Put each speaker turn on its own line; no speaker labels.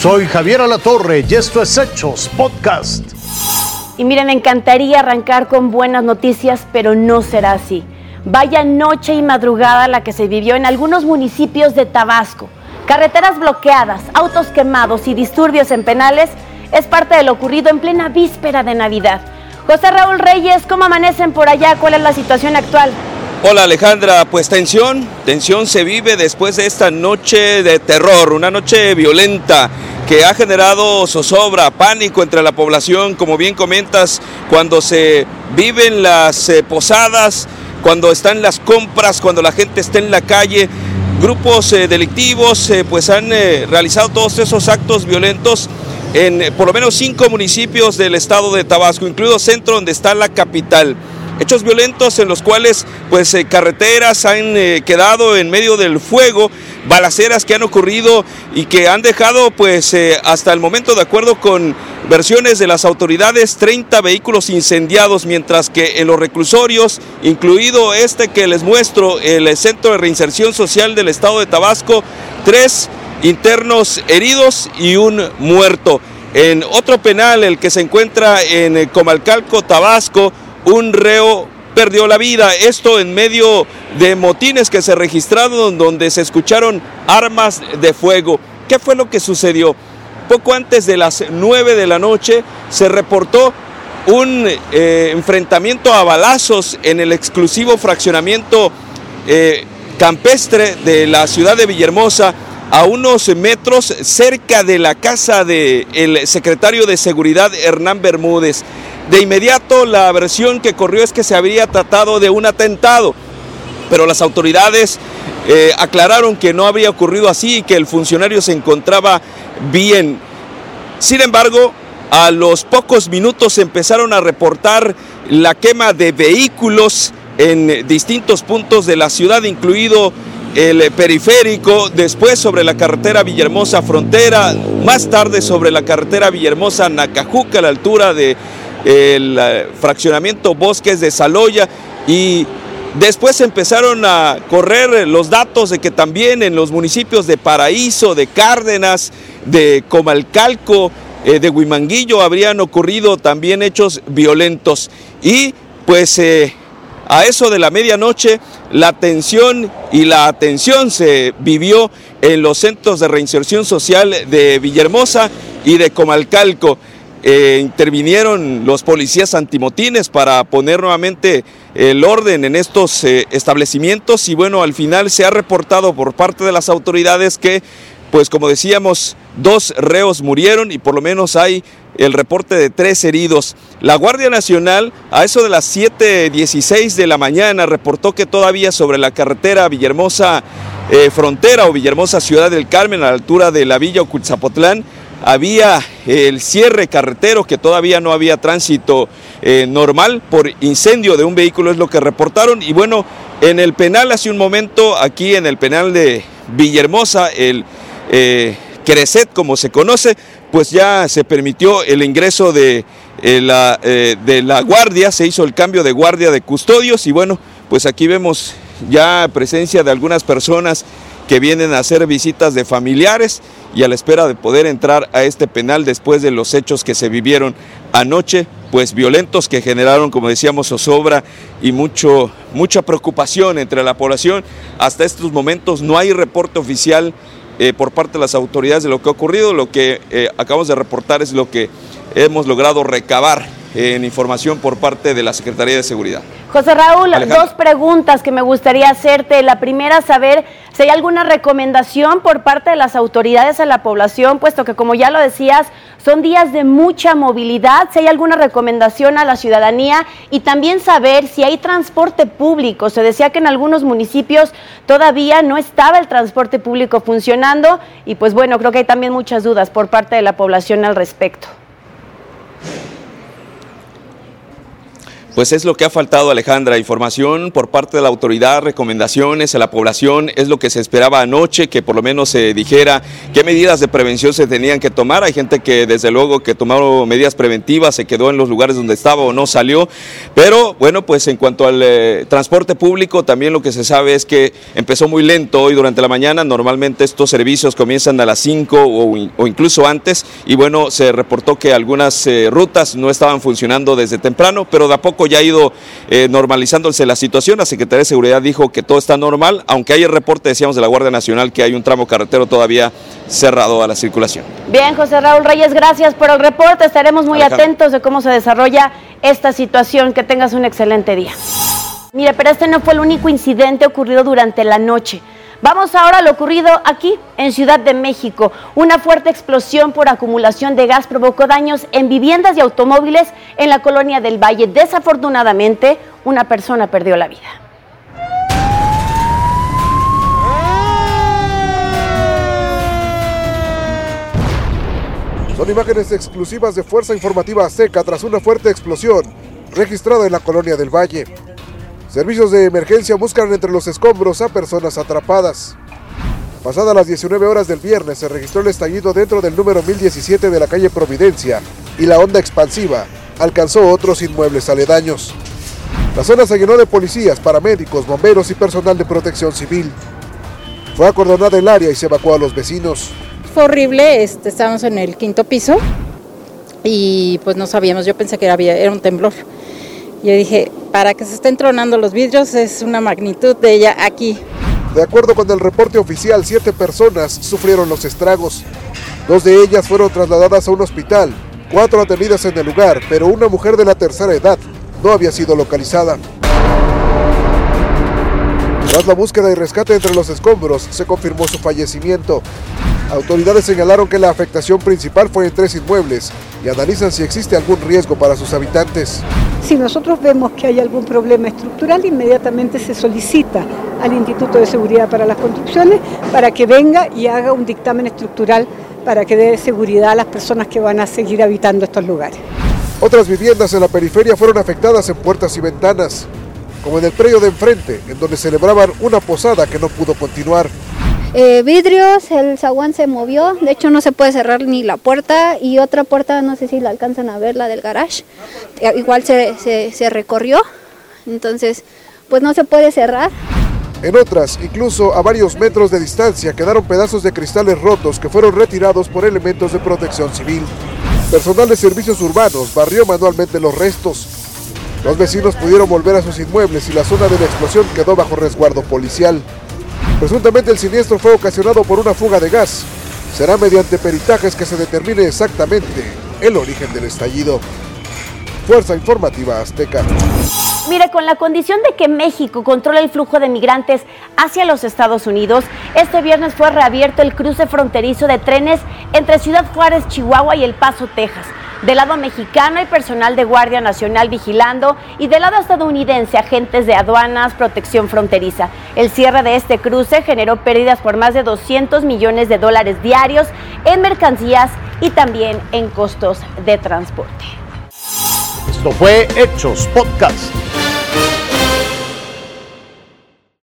Soy Javier Alatorre y esto es Hechos Podcast.
Y miren, me encantaría arrancar con buenas noticias, pero no será así. Vaya noche y madrugada la que se vivió en algunos municipios de Tabasco. Carreteras bloqueadas, autos quemados y disturbios en penales es parte de lo ocurrido en plena víspera de Navidad. José Raúl Reyes, ¿cómo amanecen por allá? ¿Cuál es la situación actual?
Hola Alejandra, pues tensión, tensión se vive después de esta noche de terror, una noche violenta que ha generado zozobra, pánico entre la población, como bien comentas, cuando se viven las eh, posadas, cuando están las compras, cuando la gente está en la calle, grupos eh, delictivos eh, pues han realizado todos esos actos violentos en por lo menos cinco municipios del estado de Tabasco, incluido centro donde está la capital. Hechos violentos en los cuales pues carreteras han quedado en medio del fuego, balaceras que han ocurrido y que han dejado pues eh, hasta el momento de acuerdo con versiones de las autoridades 30 vehículos incendiados mientras que en los reclusorios, incluido este que les muestro, el Centro de Reinserción Social del Estado de Tabasco, tres internos heridos y un muerto. En otro penal, el que se encuentra en Comalcalco, Tabasco, un reo perdió la vida. Esto en medio de motines que se registraron donde se escucharon armas de fuego. ¿Qué fue lo que sucedió? Poco antes de las 9 de la noche se reportó un eh, enfrentamiento a balazos en el exclusivo fraccionamiento eh, campestre de la ciudad de Villahermosa a unos metros cerca de la casa del secretario de Seguridad Hernán Bermúdez. De inmediato la versión que corrió es que se había tratado de un atentado, pero las autoridades eh, aclararon que no había ocurrido así y que el funcionario se encontraba bien. Sin embargo, a los pocos minutos empezaron a reportar la quema de vehículos en distintos puntos de la ciudad, incluido el periférico, después sobre la carretera Villahermosa Frontera, más tarde sobre la carretera Villahermosa Nacajuca a la altura de el eh, fraccionamiento Bosques de Saloya y después empezaron a correr los datos de que también en los municipios de Paraíso, de Cárdenas, de Comalcalco, eh, de Huimanguillo habrían ocurrido también hechos violentos y pues eh, a eso de la medianoche la tensión y la atención se vivió en los centros de reinserción social de Villahermosa y de Comalcalco. Eh, intervinieron los policías antimotines para poner nuevamente el orden en estos eh, establecimientos y bueno, al final se ha reportado por parte de las autoridades que, pues como decíamos, dos reos murieron y por lo menos hay el reporte de tres heridos. La Guardia Nacional, a eso de las 7.16 de la mañana, reportó que todavía sobre la carretera Villahermosa eh, Frontera o Villahermosa Ciudad del Carmen, a la altura de la Villa Oculzapotlán, había el cierre carretero que todavía no había tránsito eh, normal por incendio de un vehículo es lo que reportaron. Y bueno en el penal hace un momento aquí en el penal de Villahermosa el eh, Creset como se conoce pues ya se permitió el ingreso de, eh, la, de la guardia se hizo el cambio de guardia de custodios y bueno pues aquí vemos ya presencia de algunas personas que vienen a hacer visitas de familiares y a la espera de poder entrar a este penal después de los hechos que se vivieron anoche, pues violentos que generaron, como decíamos, zozobra y mucho, mucha preocupación entre la población. Hasta estos momentos no hay reporte oficial eh, por parte de las autoridades de lo que ha ocurrido. Lo que eh, acabamos de reportar es lo que hemos logrado recabar en información por parte de la Secretaría de Seguridad.
José Raúl, dos preguntas que me gustaría hacerte. La primera, saber si hay alguna recomendación por parte de las autoridades a la población, puesto que como ya lo decías, son días de mucha movilidad, si hay alguna recomendación a la ciudadanía y también saber si hay transporte público. Se decía que en algunos municipios todavía no estaba el transporte público funcionando y pues bueno, creo que hay también muchas dudas por parte de la población al respecto.
Pues es lo que ha faltado, Alejandra. Información por parte de la autoridad, recomendaciones a la población. Es lo que se esperaba anoche, que por lo menos se dijera qué medidas de prevención se tenían que tomar. Hay gente que desde luego que tomaron medidas preventivas, se quedó en los lugares donde estaba o no salió. Pero bueno, pues en cuanto al eh, transporte público, también lo que se sabe es que empezó muy lento hoy durante la mañana. Normalmente estos servicios comienzan a las 5 o, incluso antes. Y bueno, se reportó que algunas eh, rutas no estaban funcionando desde temprano, pero de a poco ya ha ido eh, normalizándose la situación. La Secretaría de Seguridad dijo que todo está normal, aunque hay el reporte, decíamos, de la Guardia Nacional que hay un tramo carretero todavía cerrado a la circulación.
Bien, José Raúl Reyes, gracias por el reporte. Estaremos muy atentos de cómo se desarrolla esta situación. Que tengas un excelente día. Mire, pero este no fue el único incidente ocurrido durante la noche. Vamos ahora a lo ocurrido aquí, en Ciudad de México. Una fuerte explosión por acumulación de gas provocó daños en viviendas y automóviles en la colonia del Valle. Desafortunadamente, una persona perdió la vida.
Son imágenes exclusivas de Fuerza Informativa Seca tras una fuerte explosión registrada en la colonia del Valle. Servicios de emergencia buscan entre los escombros a personas atrapadas. Pasadas las 19 horas del viernes se registró el estallido dentro del número 1017 de la calle Providencia y la onda expansiva alcanzó otros inmuebles aledaños. La zona se llenó de policías, paramédicos, bomberos y personal de protección civil. Fue acordonada el área y se evacuó a los vecinos.
Fue horrible, este, estábamos en el quinto piso y pues no sabíamos, yo pensé que era, era un temblor. Yo dije, para que se estén tronando los vidrios es una magnitud de ella aquí.
De acuerdo con el reporte oficial, siete personas sufrieron los estragos. Dos de ellas fueron trasladadas a un hospital, cuatro atendidas en el lugar, pero una mujer de la tercera edad no había sido localizada. Tras la búsqueda y rescate entre los escombros, se confirmó su fallecimiento. Autoridades señalaron que la afectación principal fue en tres inmuebles y analizan si existe algún riesgo para sus habitantes.
Si nosotros vemos que hay algún problema estructural, inmediatamente se solicita al Instituto de Seguridad para las Construcciones para que venga y haga un dictamen estructural para que dé seguridad a las personas que van a seguir habitando estos lugares.
Otras viviendas en la periferia fueron afectadas en puertas y ventanas, como en el predio de enfrente, en donde celebraban una posada que no pudo continuar.
Eh, vidrios, el zaguán se movió, de hecho no se puede cerrar ni la puerta y otra puerta, no sé si la alcanzan a ver, la del garage, eh, igual se, se recorrió, entonces pues no se puede cerrar.
En otras, incluso a varios metros de distancia, quedaron pedazos de cristales rotos que fueron retirados por elementos de protección civil. Personal de servicios urbanos barrió manualmente los restos. Los vecinos pudieron volver a sus inmuebles y la zona de la explosión quedó bajo resguardo policial. Presuntamente el siniestro fue ocasionado por una fuga de gas. Será mediante peritajes que se determine exactamente el origen del estallido. Fuerza Informativa Azteca.
Mire, con la condición de que México controla el flujo de migrantes hacia los Estados Unidos, este viernes fue reabierto el cruce fronterizo de trenes entre Ciudad Juárez, Chihuahua y El Paso, Texas. Del lado mexicano hay personal de Guardia Nacional vigilando y del lado estadounidense agentes de aduanas, protección fronteriza. El cierre de este cruce generó pérdidas por más de 200 millones de dólares diarios en mercancías y también en costos de transporte.
Esto fue Hechos Podcast.